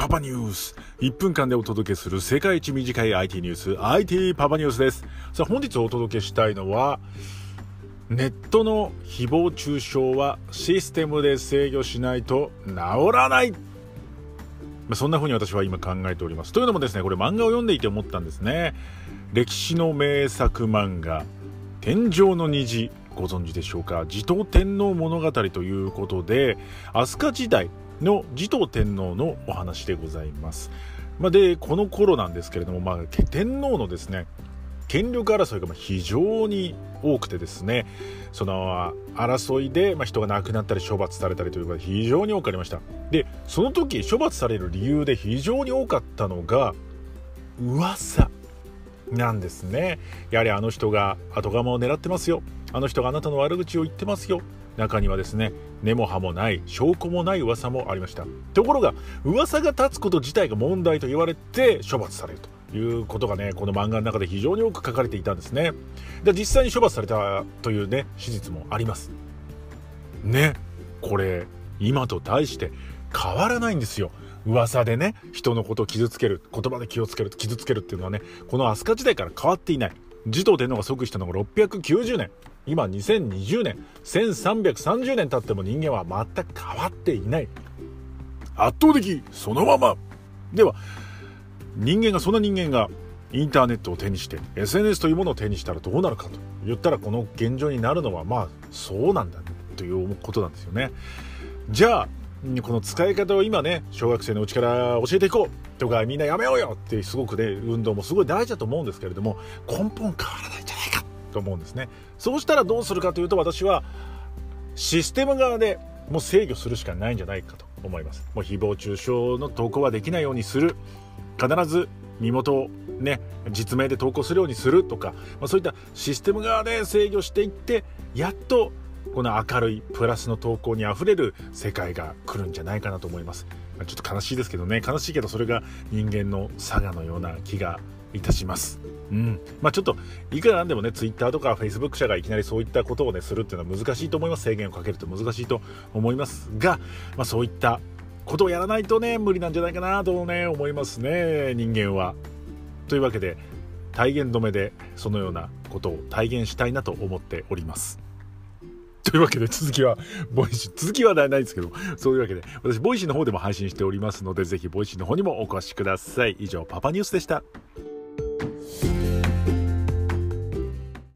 パパニュース。1分間でお届けする世界一短い IT ニュース。IT パパニュースです。さあ本日お届けしたいのはネットの誹謗中傷はシステムで制御しないと治らない。そんな風に私は今考えております。というのもですねこれ漫画を読んでいて思ったんですね。歴史の名作漫画「天井の虹」ご存知でしょうか？持統天皇物語ということで飛鳥時代の持統天皇のお話でございます。まあ、でこの頃なんですけれども、まあ、天皇のですね権力争いが非常に多くてですねその争いで、ま人が亡くなったり処罰されたりということが非常に多くありました。でその時処罰される理由で非常に多かったのが噂なんですね。やはりあの人が後釜を狙ってますよ。あの人があなたの悪口を言ってますよ。中にはですね根も葉もない証拠もない噂もありました。ところが噂が立つこと自体が問題と言われて処罰されるということがねこの漫画の中で非常に多く書かれていたんですね。で実際に処罰されたというね史実もあります。ねこれ今と対して変わらないんですよ。噂でね人のことを傷つける言葉で気をつける傷つけるっていうのはねこの飛鳥時代から変わっていない。持統天皇が即位したのが690年。今2020年1330年経っても人間は全く変わっていない。圧倒的そのまま。では人間がそんな人間がインターネットを手にして SNS というものを手にしたらどうなるかと言ったらこの現状になるのはまあそうなんだ、ね、ということなんですよね。じゃあこの使い方を今ね小学生のうちから教えていこう。とかみんなやめようよってすごくね運動もすごい大事だと思うんですけれども根本変わらないと思うんですね。そうしたらどうするかというと私はシステム側でもう制御するしかないんじゃないかと思います。もう誹謗中傷の投稿はできないようにする。必ず身元をね実名で投稿するようにするとか、まあ、そういったシステム側で制御していってやっとこの明るいプラスの投稿にあふれる世界が来るんじゃないかなと思います。ちょっと悲しいですけどね。悲しいけどそれが人間の性のような気がいたします。うん。まあ、ちょっといくらなんでもねツイッターとかフェイスブック社がいきなりそういったことをねするっていうのは難しいと思います。制限をかけると難しいと思いますが、まあ、そういったことをやらないとね無理なんじゃないかなとね思いますね人間は。というわけで体言止めでそのようなことを体現したいなと思っております。というわけで続きは Voicy 続きはないですけどそういうわけで私 Voicy の方でも配信しておりますのでぜひ Voicy の方にもお越しください。以上パパニュースでした。Thank you.